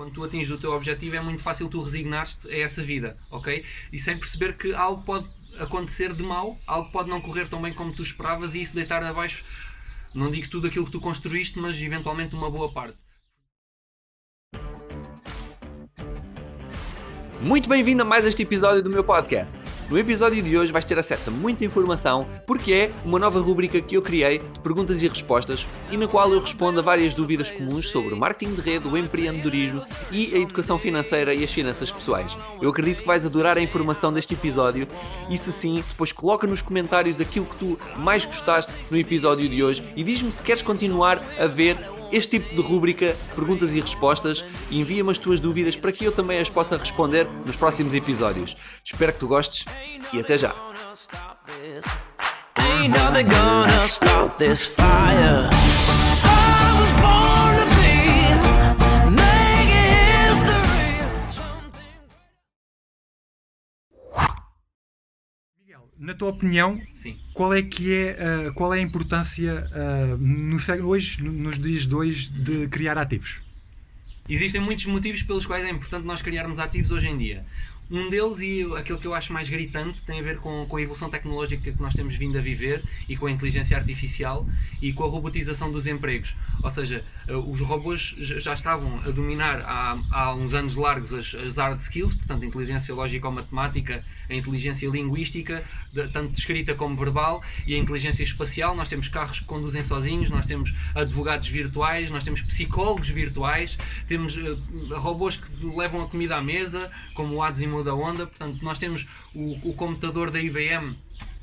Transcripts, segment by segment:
quando tu atinges o teu objetivo é muito fácil tu resignar-te a essa vida, ok? E sem perceber que algo pode acontecer de mal, algo pode não correr tão bem como tu esperavas e isso deitar abaixo, não digo tudo aquilo que tu construíste, mas eventualmente uma boa parte. Muito bem-vindo a mais este episódio do meu podcast. No episódio de hoje vais ter acesso a muita informação porque é uma nova rubrica que eu criei de perguntas e respostas e na qual eu respondo a várias dúvidas comuns sobre o marketing de rede, o empreendedorismo e a educação financeira e as finanças pessoais. Eu acredito que vais adorar a informação deste episódio e se sim, depois coloca nos comentários aquilo que tu mais gostaste no episódio de hoje e diz-me se queres continuar a ver este tipo de rúbrica, perguntas e respostas, e envia-me as tuas dúvidas para que eu também as possa responder nos próximos episódios. Espero que tu gostes e até já! Na tua opinião, Sim. qual é que é, uh, qual é a importância uh, no, hoje, nos dias de hoje, de criar ativos? Existem muitos motivos pelos quais é importante nós criarmos ativos hoje em dia. Um deles, e aquilo que eu acho mais gritante, tem a ver com, com a evolução tecnológica que nós temos vindo a viver e com a inteligência artificial e com a robotização dos empregos. Ou seja, eh, os robôs já estavam a dominar há, há uns anos largos as, as hard skills, portanto, a inteligência lógica ou matemática, a inteligência linguística, tanto escrita como verbal, e a inteligência espacial. Nós temos carros que conduzem sozinhos, nós temos advogados virtuais, nós temos psicólogos virtuais, temos uh, robôs que levam a comida à mesa, como o Da onda. Portanto, nós temos o, o computador da IBM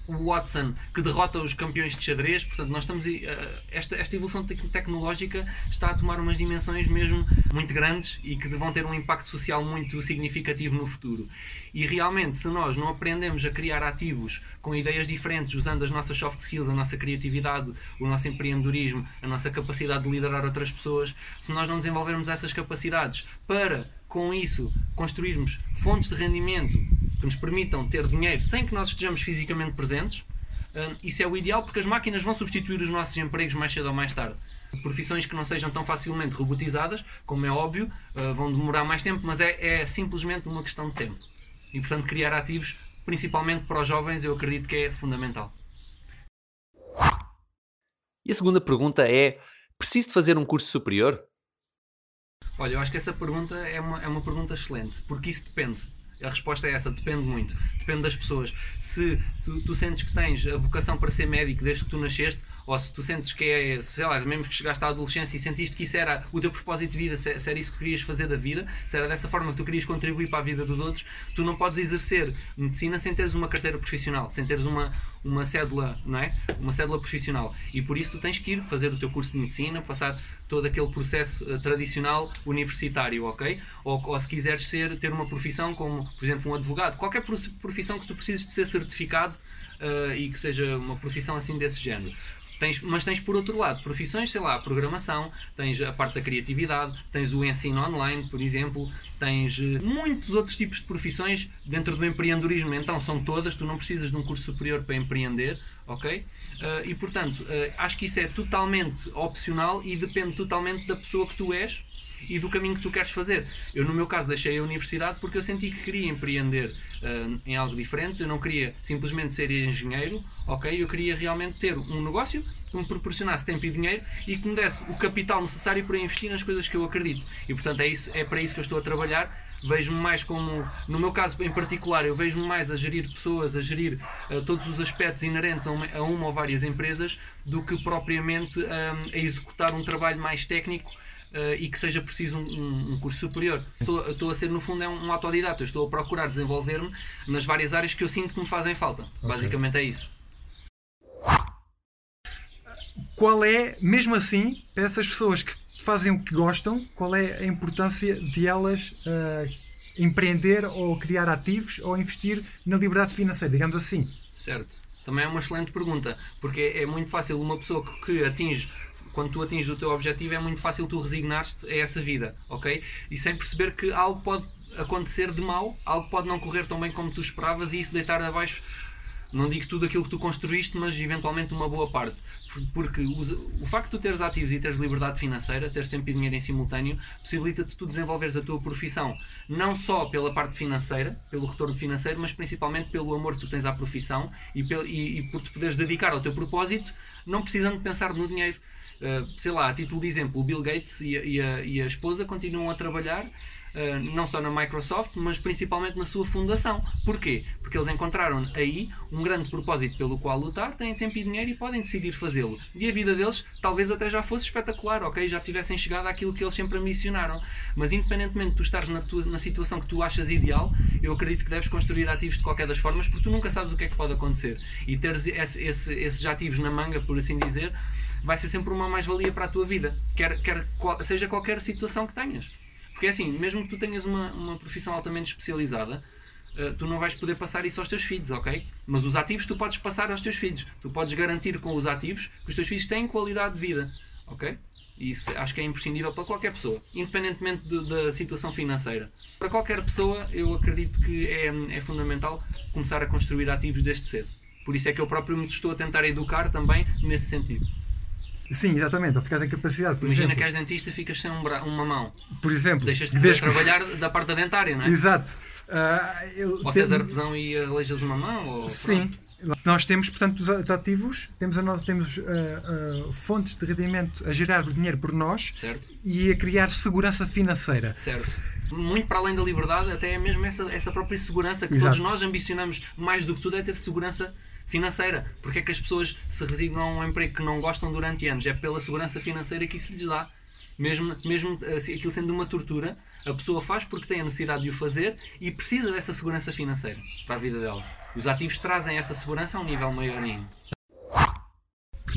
o Watson que derrota os campeões de xadrez, portanto nós estamos uh, esta, esta evolução tecnológica está a tomar umas dimensões mesmo muito grandes e que vão ter um impacto social muito significativo no futuro. E realmente, se nós não aprendemos a criar ativos com ideias diferentes, usando as nossas soft skills, a nossa criatividade, o nosso empreendedorismo, a nossa capacidade de liderar outras pessoas, se nós não desenvolvermos essas capacidades para com isso construirmos fontes de rendimento que nos permitam ter dinheiro sem que nós estejamos fisicamente presentes, hum, isso é o ideal porque as máquinas vão substituir os nossos empregos mais cedo ou mais tarde. Profissões que não sejam tão facilmente robotizadas, como é óbvio, hum, vão demorar mais tempo, mas é, é simplesmente uma questão de tempo. E portanto, criar ativos, principalmente para os jovens, eu acredito que é fundamental. E a segunda pergunta é: preciso de fazer um curso superior? Olha, eu acho que essa pergunta é uma, é uma pergunta excelente, porque isso depende. A resposta é essa, depende muito. Depende das pessoas. Se tu, tu, sentes que tens a vocação para ser médico desde que tu nasceste, ou se tu sentes que é, sei lá, mesmo que chegaste à adolescência e sentiste que isso era o teu propósito de vida, se, era isso que querias fazer da vida, se era dessa forma que tu querias contribuir para a vida dos outros, tu não podes exercer medicina sem teres uma carteira profissional, sem teres uma, uma cédula, não é? Uma cédula profissional. E por isso tu tens que ir fazer o teu curso de medicina, passar todo aquele processo uh, tradicional universitário, ok? Ou, ou, se quiseres ser, ter uma profissão como, por exemplo, um advogado, qualquer profissão que tu precises de ser certificado uh, e que seja uma profissão assim desse género. Tens, mas tens por outro lado profissões, sei lá, a programação, tens a parte da criatividade, tens o ensino online, por exemplo, tens eh, muitos outros tipos de profissões dentro do empreendedorismo. Então são todas, tu não precisas de um curso superior para empreender, ok? Uh, e portanto, uh, acho que isso é totalmente opcional e depende totalmente da pessoa que tu és e do caminho que tu queres fazer. Eu, no meu caso, deixei a universidade porque eu senti que queria empreender uh, em algo diferente. Eu não queria simplesmente ser engenheiro, ok? Eu queria realmente ter um negócio que me proporcionasse tempo e dinheiro e que me desse o capital necessário para investir nas coisas que eu acredito. E portanto é, isso, é para isso que eu estou a trabalhar. Vejo-me mais como, no meu caso em particular, eu vejo-me mais a gerir pessoas, a gerir uh, todos os aspectos inerentes a uma, a uma, ou várias empresas, do que propriamente um, a executar um trabalho mais técnico uh, e que seja preciso um, um curso superior. Estou, estou, a ser, no fundo, é um, um autodidata. estou a procurar desenvolver-me nas várias áreas que eu sinto que me fazem falta. Okay. Basicamente é isso. Qual é, mesmo assim, para essas pessoas que fazem o que gostam, qual é a importância de elas uh, empreender ou criar ativos ou investir na liberdade financeira, digamos assim? Certo. Também é uma excelente pergunta, porque é muito fácil uma pessoa que atinge quando tu atinges o teu objetivo é muito fácil tu resignar-te a essa vida, ok? E sem perceber que algo pode acontecer de mal, algo pode não correr tão bem como tu esperavas e isso deitar abaixo Não digo tudo aquilo que tu construíste, mas eventualmente uma boa parte. Porque o facto de tu teres ativos e teres liberdade financeira, teres tempo e dinheiro em simultâneo, possibilita-te tu desenvolveres a tua profissão não só pela parte financeira, pelo retorno financeiro, mas principalmente pelo amor que tu tens à profissão e, e, e por te poderes dedicar ao teu propósito, não precisando pensar no dinheiro. Uh, sei lá, a título de exemplo, o Bill Gates e a, e a, e a esposa continuam a trabalhar Uh, não só na Microsoft, mas principalmente na sua fundação. Porquê? Porque eles encontraram aí um grande propósito pelo qual lutar, têm tempo e dinheiro e podem decidir fazê-lo. E a vida deles talvez até já fosse espetacular, ok? Já tivessem chegado àquilo que eles sempre ambicionaram. Mas independentemente de tu estares na, tua, na situação que tu achas ideal, eu acredito que deves construir ativos de qualquer das formas, porque tu nunca sabes o que é que pode acontecer. E teres esse, esse, esses ativos na manga, por assim dizer, vai ser sempre uma mais-valia para a tua vida, quer, quer seja qualquer situação que tenhas. Porque é assim, mesmo que tu tenhas uma, uma profissão altamente especializada, uh, tu não vais poder passar isso aos teus filhos, ok? Mas os ativos tu podes passar aos teus filhos. Tu podes garantir com os ativos que os teus filhos têm qualidade de vida, ok? Isso acho que é imprescindível para qualquer pessoa, independentemente de, da situação financeira. Para qualquer pessoa, eu acredito que é, é fundamental começar a construir ativos desde cedo. Por isso é que eu próprio me estou a tentar educar também nesse sentido. Sim, exatamente, ou ficas em capacidade. Imagina exemplo. que és dentista e ficas sem um bra... uma mão. Por exemplo, deixas de deixa... trabalhar da parte da dentária, não é? Exato. Uh, eu ou se és artesão e aleijas uma mão. Ou... Sim. Pronto. Nós temos, portanto, os ativos, temos, a nós, temos uh, uh, fontes de rendimento a gerar dinheiro por nós certo. e a criar segurança financeira. Certo. Muito para além da liberdade, até é mesmo essa, essa própria segurança que Exato. todos nós ambicionamos mais do que tudo é ter segurança financeira. Porque é que as pessoas se resignam a um emprego que não gostam durante anos? É pela segurança financeira que isso lhes dá. Mesmo, mesmo assim, aquilo sendo uma tortura, a pessoa faz porque tem a necessidade de o fazer e precisa dessa segurança financeira para a vida dela. Os ativos trazem essa segurança a um nível maior ainda.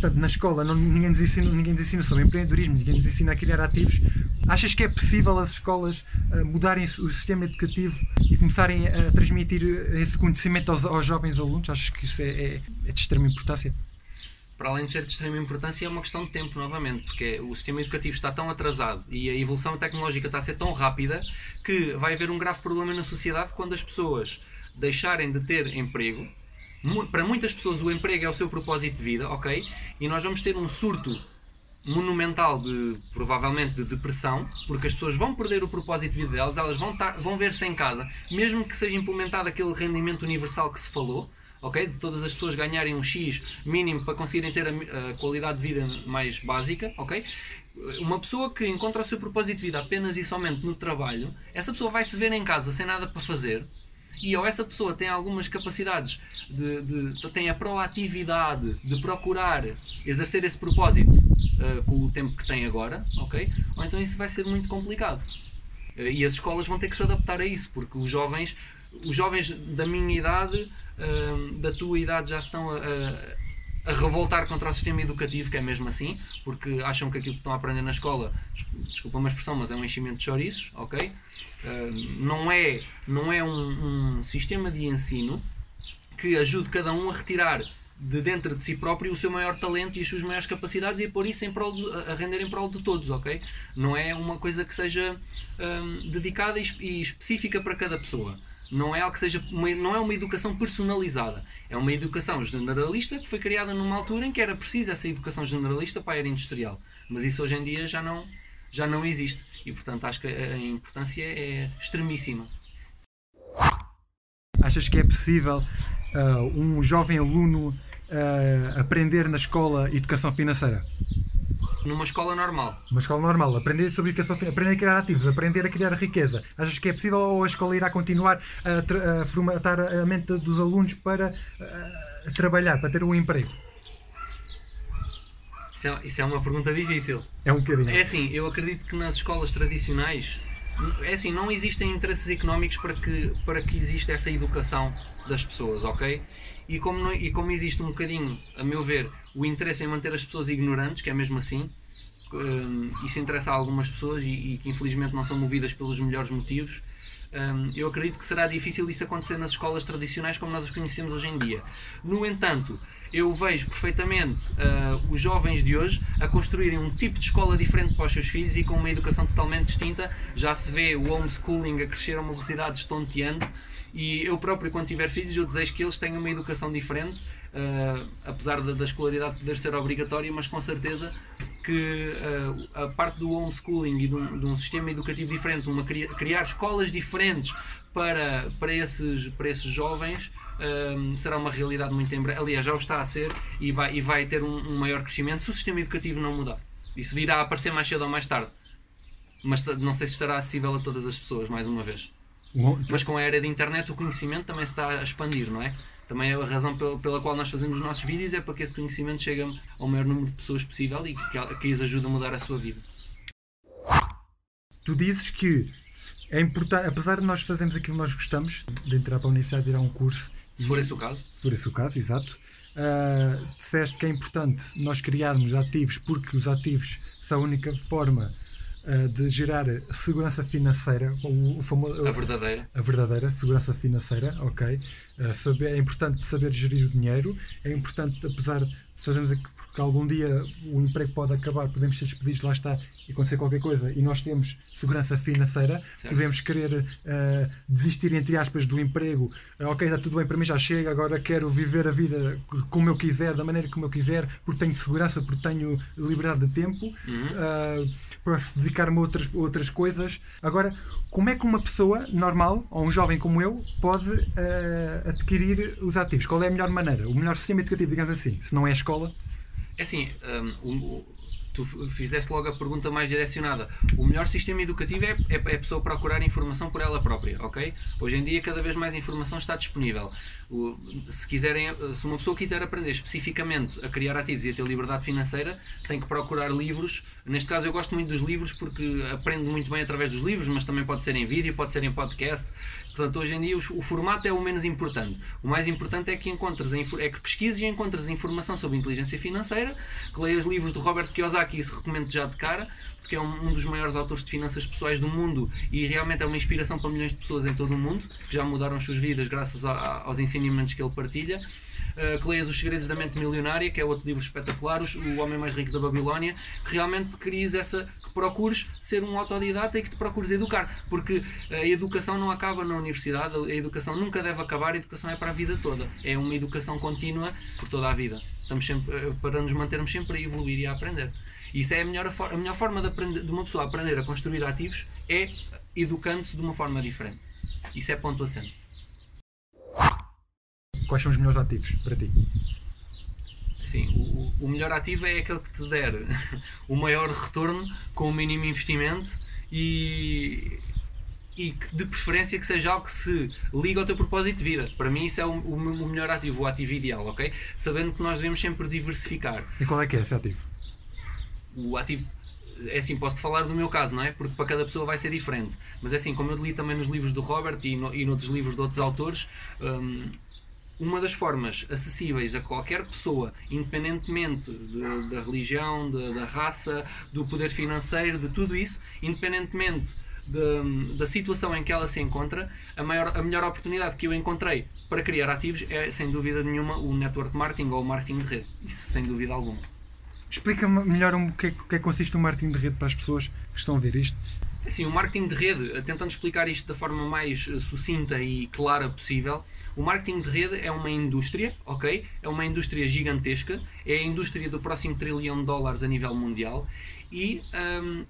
Portanto, na escola não, ninguém, nos ensina, ninguém nos ensina sobre empreendedorismo, ninguém nos ensina a criar ativos. Achas que é possível as escolas uh, mudarem o sistema educativo e começarem a transmitir esse conhecimento aos, aos jovens alunos? Achas que isso é, é, é de extrema importância? para além de ser de extrema importância, é uma questão de tempo, novamente, porque o sistema educativo está tão atrasado e a evolução tecnológica está a ser tão rápida que vai haver um grave problema na sociedade quando as pessoas deixarem de ter emprego para muitas pessoas o emprego é o seu propósito de vida, ok? E nós vamos ter um surto monumental de provavelmente de depressão, porque as pessoas vão perder o propósito de vida delas, elas vão, vão ver-se em casa, mesmo que seja implementado aquele rendimento universal que se falou, ok? De todas as pessoas ganharem um X mínimo para conseguirem ter a, a qualidade de vida mais básica, ok? Uma pessoa que encontra o seu propósito de vida apenas e somente no trabalho, essa pessoa vai se ver em casa sem nada para fazer, e ou essa pessoa tem algumas capacidades, de, de, tem a proatividade de procurar exercer esse propósito uh, com o tempo que tem agora, ok? Ou então isso vai ser muito complicado. Uh, e as escolas vão ter que se adaptar a isso, porque os jovens, os jovens da minha idade, uh, da tua idade, já estão a, a revoltar contra o sistema educativo, que é mesmo assim, porque acham que aquilo que estão a aprender na escola, desculpa uma expressão, mas é um enchimento de chouriços, ok? Uh, não é, não é um, um, sistema de ensino que ajude cada um a retirar de dentro de si próprio o seu maior talento e as suas maiores capacidades e a pôr isso em prol de, a render em prol de todos, ok? Não é uma coisa que seja um, dedicada e, e específica para cada pessoa não é algo que seja uma, não é uma educação personalizada. É uma educação generalista que foi criada numa altura em que era preciso essa educação generalista para a era industrial. Mas isso hoje em dia já não já não existe. E portanto acho que a importância é extremíssima. Achas que é possível uh, um jovem aluno uh, aprender na escola educação financeira numa escola normal. Uma escola normal, aprender sobre educação aprender a criar ativos, aprender a criar riqueza. Achas que é possível ou a escola irá continuar a, a formatar a mente dos alunos para a, trabalhar, para ter um emprego? Isso é, isso é uma pergunta difícil. É um bocadinho. É assim, eu acredito que nas escolas tradicionais é assim, não existem interesses económicos para que, para que exista essa educação das pessoas, ok? E como, não, e como existe um bocadinho, a meu ver, o interesse em manter as pessoas ignorantes, que é mesmo assim, um, isso interessa a algumas pessoas e, e, que infelizmente não são movidas pelos melhores motivos, um, eu acredito que será difícil isso acontecer nas escolas tradicionais como nós as conhecemos hoje em dia. No entanto, eu vejo perfeitamente uh, os jovens de hoje a construírem um tipo de escola diferente para os seus filhos e com uma educação totalmente distinta. Já se vê o homeschooling a crescer a uma velocidade estonteante E eu próprio, quando tiver filhos, eu desejo que eles tenham uma educação diferente, uh, apesar da, da escolaridade poder ser obrigatória, mas com certeza que uh, a parte do homeschooling e de um, de um sistema educativo diferente, uma, criar escolas diferentes para, para, esses, para esses jovens, um, será uma realidade muito em breve. Aliás, já o está a ser e vai, e vai ter um, um, maior crescimento se o sistema educativo não mudar. Isso virá a aparecer mais cedo ou mais tarde. Mas não sei se estará acessível a todas as pessoas, mais uma vez. Mas com a era da internet o conhecimento também se está a expandir, não é? Também a razão pela, pela qual nós fazemos os nossos vídeos é para que esse conhecimento chegue ao maior número de pessoas possível e que, que lhes ajude a mudar a sua vida. Tu dizes que é importante, apesar de nós fazermos aquilo que nós gostamos, de entrar para a universidade e ir a um curso. Se for esse o caso. Se for esse o caso, exato. Uh, disseste que é importante nós criarmos ativos porque os ativos são a única forma uh, de gerar segurança financeira. O, o famoso, a verdadeira. A verdadeira segurança financeira, ok. Uh, saber, é importante saber gerir o dinheiro. É importante, apesar de fazermos porque algum dia o emprego pode acabar, podemos ser despedidos, lá está, e acontecer qualquer coisa, e nós temos segurança financeira, certo. podemos querer uh, desistir, entre aspas, do emprego, uh, ok, está tudo bem, para mim já chega, agora quero viver a vida como eu quiser, da maneira como eu quiser, porque tenho segurança, porque tenho liberdade de tempo, uhum. uh, para se dedicar-me a outras, outras coisas. Agora, como é que uma pessoa normal, ou um jovem como eu, pode adquirir os ativos? Qual é a melhor maneira? O melhor sistema educativo, digamos assim, se não é a escola? É assim, um, tu fizeste logo a pergunta mais direcionada. O melhor sistema educativo é, é, é, a pessoa procurar informação por ela própria, ok? Hoje em dia, cada vez mais informação está disponível. O, se, quiserem, se uma pessoa quiser aprender especificamente a criar ativos e a ter liberdade financeira, tem que procurar livros. Neste caso, eu gosto muito dos livros porque aprendo muito bem através dos livros, mas também pode ser em vídeo, pode ser em podcast. Portanto, hoje em dia, o, o formato é o menos importante. O mais importante é que encontres, é que pesquises e encontres informação sobre inteligência financeira, que leias livros do Robert Kiyosaki, isso recomendo já de cara, porque é um, um, dos maiores autores de finanças pessoais do mundo e realmente é uma inspiração para milhões de pessoas em todo o mundo que já mudaram as suas vidas graças a, a, aos ensinamentos que ele partilha. Uh, que leias Os Segredos da Mente Milionária, que é outro livro espetacular, O Homem Mais Rico da Babilónia, que realmente crias essa, que procures ser um autodidata e que te procures educar, porque a educação não acaba na universidade, a educação nunca deve acabar, a educação é para a vida toda, é uma educação contínua por toda a vida. Estamos sempre, eh, para nos mantermos sempre a evoluir e a aprender. Isso é a melhor, a melhor forma de, aprender, de uma pessoa aprender a construir ativos é educando-se de uma forma diferente. Isso é ponto acento. Quais são os melhores ativos para ti? Sim, o, o melhor ativo é aquele que te der o maior retorno com o mínimo investimento e, e que de preferência que seja algo que se liga ao teu propósito de vida. Para mim isso é o, o, o melhor ativo, o ativo ideal, ok? Sabendo que nós devemos sempre diversificar. E qual é que é esse ativo? O ativo é assim, posso falar do meu caso, não é? Porque para cada pessoa vai ser diferente. Mas é assim, como eu li também nos livros do Robert e, no, e noutros livros de outros autores, um, uma das formas acessíveis a qualquer pessoa, independentemente de, da religião, de, da raça, do poder financeiro, de tudo isso, independentemente de, da situação em que ela se encontra, a, maior, a melhor oportunidade que eu encontrei para criar ativos é, sem dúvida nenhuma, o network marketing ou o marketing de rede. Isso sem dúvida alguma. Explica melhor o que, é, que, é consiste o marketing de rede para as pessoas que estão a ver isto. Assim, o marketing de rede, eh, tentando explicar isto da forma mais eh, sucinta e clara possível, o marketing de rede é uma indústria, ok? É uma indústria gigantesca, é a indústria do próximo trilhão de dólares a nível mundial e, um,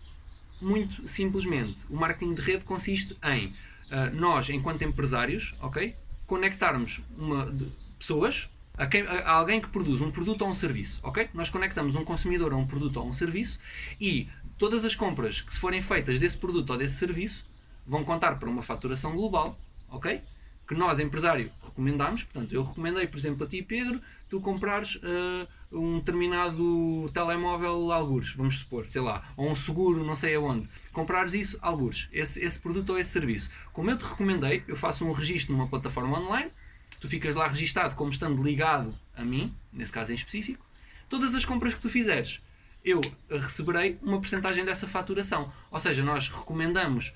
muito simplesmente, o marketing de rede consiste em uh, nós, enquanto empresários, ok? Conectarmos uma, de, pessoas a, quem, a, alguém que produz um produto ou um serviço, ok? Nós conectamos um consumidor a um produto ou um serviço e todas as compras que forem feitas desse produto ou desse serviço vão contar para uma faturação global, ok? Que nós, empresário, recomendamos. Portanto, eu recomendei, por exemplo, a ti, Pedro, tu comprares uh, um determinado telemóvel algures, vamos supor, sei lá, ou um seguro, não sei aonde. Comprares isso, algures, esse, esse produto ou esse serviço. Como eu te recomendei, eu faço um registro numa plataforma online tu ficas lá registado como estando ligado a mim, nesse caso em específico, todas as compras que tu fizeres, eu receberei uma porcentagem dessa faturação. Ou seja, nós recomendamos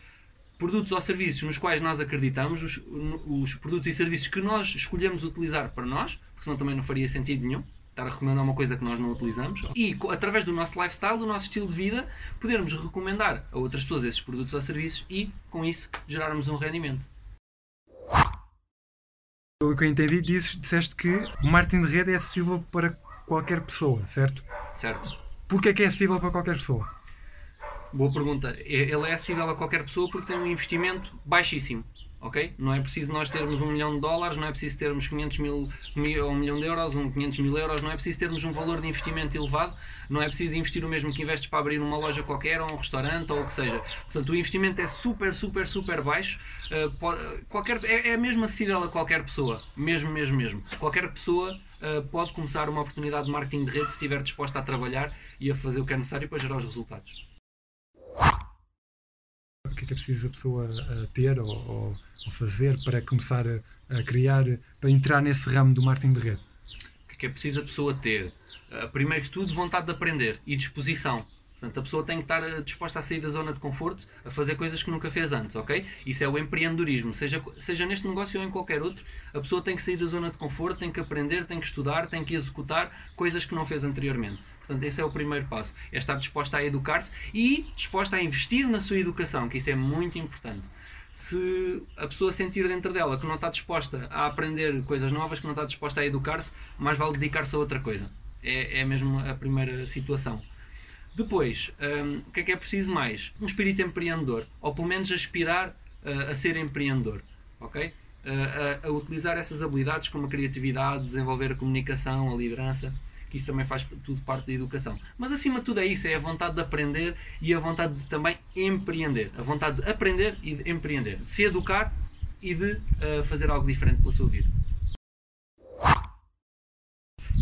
produtos ou serviços nos quais nós acreditamos, os, os produtos e serviços que nós escolhemos utilizar para nós, porque senão também não faria sentido nenhum estar a recomendar uma coisa que nós não utilizamos e através do nosso lifestyle, do nosso estilo de vida, podermos recomendar a outras pessoas esses produtos ou serviços e com isso gerarmos um rendimento. Pelo que eu entendi, dizes, disseste que o marketing de rede é acessível para qualquer pessoa, certo? Certo? Porquê é que é acessível para qualquer pessoa? Boa pergunta. Ele é acessível a qualquer pessoa porque tem um investimento baixíssimo. Ok? Não é preciso nós termos um milhão de dólares, não é preciso termos 500 mil, ou um milhão de euros, um 500 mil euros, não é preciso termos um valor de investimento elevado, não é preciso investir o mesmo que investes para abrir uma loja qualquer, ou um restaurante, ou o que seja. Portanto, o investimento é super, super, super baixo. Uh, pode, qualquer, é, é mesmo acessível a qualquer pessoa. Mesmo, mesmo, mesmo. Qualquer pessoa uh, pode começar uma oportunidade de marketing de rede se estiver disposta a trabalhar e a fazer o que é necessário para gerar os resultados o que é que é preciso a pessoa ter ou, ou, ou fazer para começar a, a, criar, para entrar nesse ramo do marketing de rede? O que é que é preciso a pessoa ter? Uh, primeiro que tudo, vontade de aprender e disposição. Portanto, a pessoa tem que estar eh, disposta a sair da zona de conforto, a fazer coisas que nunca fez antes, ok? Isso é o empreendedorismo. Seja, seja neste negócio ou em qualquer outro, a pessoa tem que sair da zona de conforto, tem que aprender, tem que estudar, tem que executar coisas que não fez anteriormente. Portanto, esse é o primeiro passo. É estar disposta a educar-se e disposta a investir na sua educação, que isso é muito importante. Se a pessoa sentir dentro dela que não está disposta a aprender coisas novas, que não está disposta a educar-se, mais vale dedicar-se a outra coisa. É, é mesmo a primeira situação. Depois, um, o que é que é preciso mais? Um espírito empreendedor, ou pelo menos aspirar uh, a ser empreendedor, ok? Uh, a, a, utilizar essas habilidades como a criatividade, desenvolver a comunicação, a liderança, que isso também faz tudo parte da educação. Mas acima de tudo é isso, é a vontade de aprender e a vontade de também empreender. A vontade de aprender e de empreender, de se educar e de uh, fazer algo diferente pela sua vida.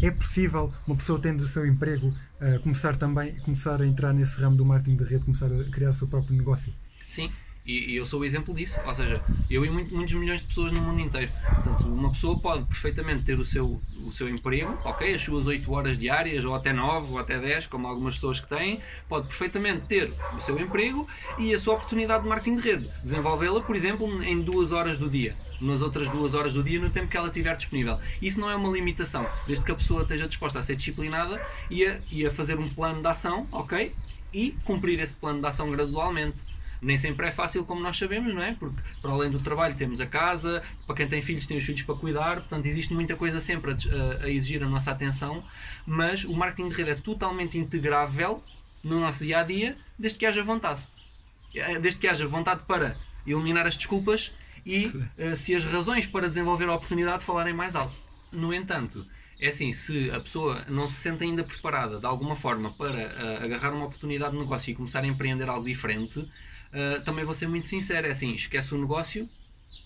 É possível uma pessoa tendo o seu emprego uh, começar também começar a entrar nesse ramo do marketing de rede, começar a criar o seu próprio negócio? Sim, e, eu sou o exemplo disso, ou seja, eu e muitos milhões de pessoas no mundo inteiro. Portanto, uma pessoa pode perfeitamente ter o seu, o seu emprego, ok, as suas 8 horas diárias, ou até 9, ou até 10, como algumas pessoas que têm, pode perfeitamente ter o seu emprego e a sua oportunidade de marketing de rede. Desenvolvê-la, por exemplo, em duas horas do dia nas outras duas horas do dia no tempo que ela tiver disponível. Isso não é uma limitação, desde que a pessoa esteja disposta a ser disciplinada e a, e a fazer um plano de ação, ok? E cumprir esse plano de ação gradualmente. Nem sempre é fácil, como nós sabemos, não é? Porque para além do trabalho temos a casa, para quem tem filhos tem os filhos para cuidar, portanto existe muita coisa sempre a, a exigir a nossa atenção, mas o marketing de rede é totalmente integrável no nosso dia a dia, desde que haja vontade. É, desde que haja vontade para eliminar as desculpas e uh, se as razões para desenvolver a oportunidade falarem mais alto. No entanto, é assim, se a pessoa não se sente ainda preparada de alguma forma para uh, agarrar uma oportunidade de negócio e começar a empreender algo diferente, uh, também vou ser muito sincero, é assim, esquece o negócio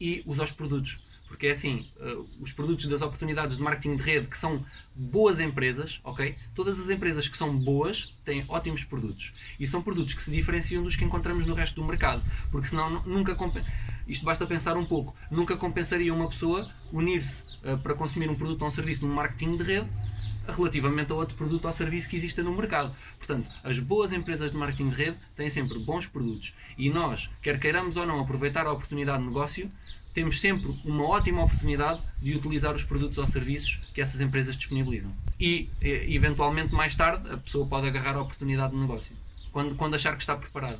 e usa os produtos. Porque é assim, uh, os produtos das oportunidades de marketing de rede que são boas empresas, ok? Todas as empresas que são boas têm ótimos produtos. E são produtos que se diferenciam dos que encontramos no resto do mercado. Porque senão nunca. Isto basta pensar um pouco. Nunca compensaria uma pessoa unir-se uh, para consumir um produto ou um serviço num marketing de rede relativamente a outro produto ou serviço que exista no mercado. Portanto, as boas empresas de marketing de rede têm sempre bons produtos. E nós, quer queiramos ou não aproveitar a oportunidade de negócio, temos sempre uma ótima oportunidade de utilizar os produtos ou serviços que essas empresas disponibilizam. E, eventualmente, mais tarde, a pessoa pode agarrar a oportunidade de negócio, quando, quando achar que está preparada.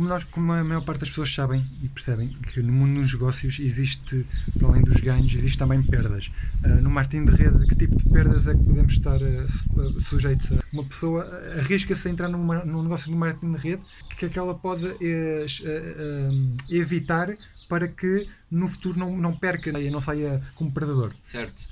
Como, nós, como a maior parte das pessoas sabem e percebem que no mundo dos negócios existe, para além dos ganhos, existe também perdas. Uh, no marketing de rede, que tipo de perdas é que podemos estar uh, sujeitos a? Uma pessoa arrisca-se a entrar numa, num negócio de marketing de rede, que é que ela pode uh, evitar para que no futuro não, não perca e não saia como perdedor? Certo.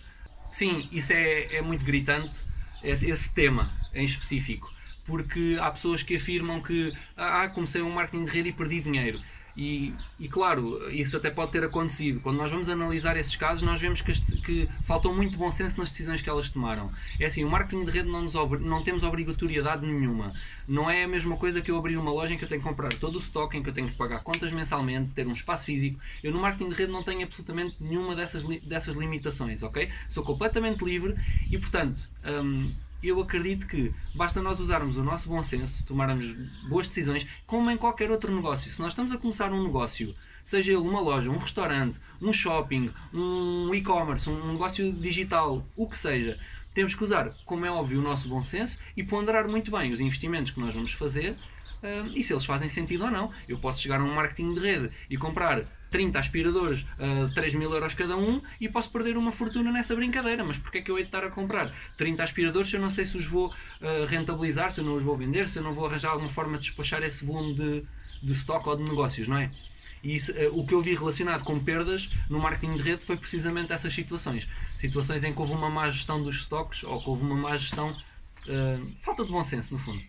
Sim, isso é, é muito gritante, esse, esse tema em específico porque há pessoas que afirmam que ah, comecei um marketing de rede e perdi dinheiro. E, e, claro, isso até pode ter acontecido. Quando nós vamos analisar esses casos, nós vemos que, que faltou muito bom senso nas decisões que elas tomaram. É assim, o marketing de rede não, nos não temos obrigatoriedade nenhuma. Não é a mesma coisa que eu abrir uma loja em que eu tenho que comprar todo o estoque, em que eu tenho que pagar contas mensalmente, ter um espaço físico. Eu no marketing de rede não tenho absolutamente nenhuma dessas, dessas limitações, ok? Sou completamente livre e, portanto, hum, eu acredito que basta nós usarmos o nosso bom senso, tomarmos boas decisões, como em qualquer outro negócio. Se nós estamos a começar um negócio, seja ele uma loja, um restaurante, um shopping, um e-commerce, um negócio digital, o que seja, temos que usar, como é óbvio, o nosso bom senso e ponderar muito bem os investimentos que nós vamos fazer uh, e se eles fazem sentido ou não. Eu posso chegar a um marketing de rede e comprar 30 aspiradores a uh, 3 mil euros cada um e posso perder uma fortuna nessa brincadeira. Mas porquê é que eu hei de estar a comprar 30 aspiradores se eu não sei se os vou uh, rentabilizar, se eu não os vou vender, se eu não vou arranjar alguma forma de despachar esse volume de, de stock ou de negócios, não é? E isso, uh, o que eu vi relacionado com perdas no marketing de rede foi precisamente essas situações. Situações em que houve uma má gestão dos stocks ou que houve uma má gestão. Uh, falta de bom senso, no fundo.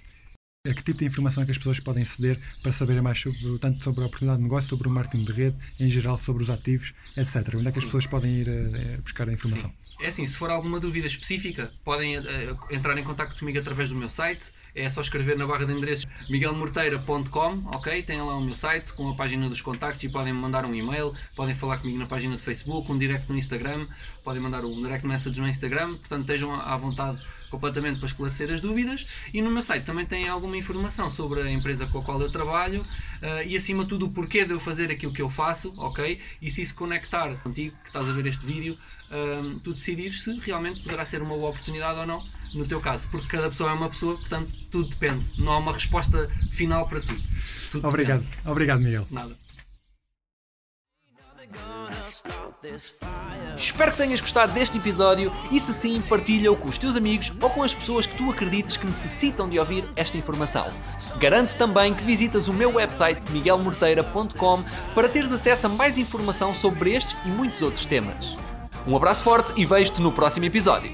A que tipo de informação é que as pessoas podem ceder para saber mais sobre, tanto sobre a oportunidade de negócio, sobre o marketing de rede, em geral sobre os ativos, etc. Onde é que as Sim. pessoas podem ir a, eh, a buscar a informação? Sim. É assim, se for alguma dúvida específica, podem uh, entrar em contato comigo através do meu site. É só escrever na barra de endereços miguelmorteira.com, ok? Tem lá o meu site com a página dos contactos e podem me mandar um e-mail, podem falar comigo na página de Facebook, um direct no Instagram, podem mandar um direct message no Instagram, portanto estejam à vontade completamente para esclarecer as dúvidas. E no meu site também tem alguma informação sobre a empresa com a qual eu trabalho uh, e, acima de tudo, o porquê de eu fazer aquilo que eu faço, ok? E se isso conectar contigo, que estás a ver este vídeo, uh, tu decidires se realmente poderá ser uma boa oportunidade ou não, no teu caso. Porque cada pessoa é uma pessoa, portanto, tudo depende. Não há uma resposta final para tudo. tudo Obrigado. Depende. Obrigado, Miguel. Nada. Espero que tenhas gostado deste episódio e se sim, partilha-o com os teus amigos ou com as pessoas que tu acredites que necessitam de ouvir esta informação. Garante também que visitas o meu website miguelmorteira.com para teres acesso a mais informação sobre estes e muitos outros temas. Um abraço forte e vejo-te no próximo episódio.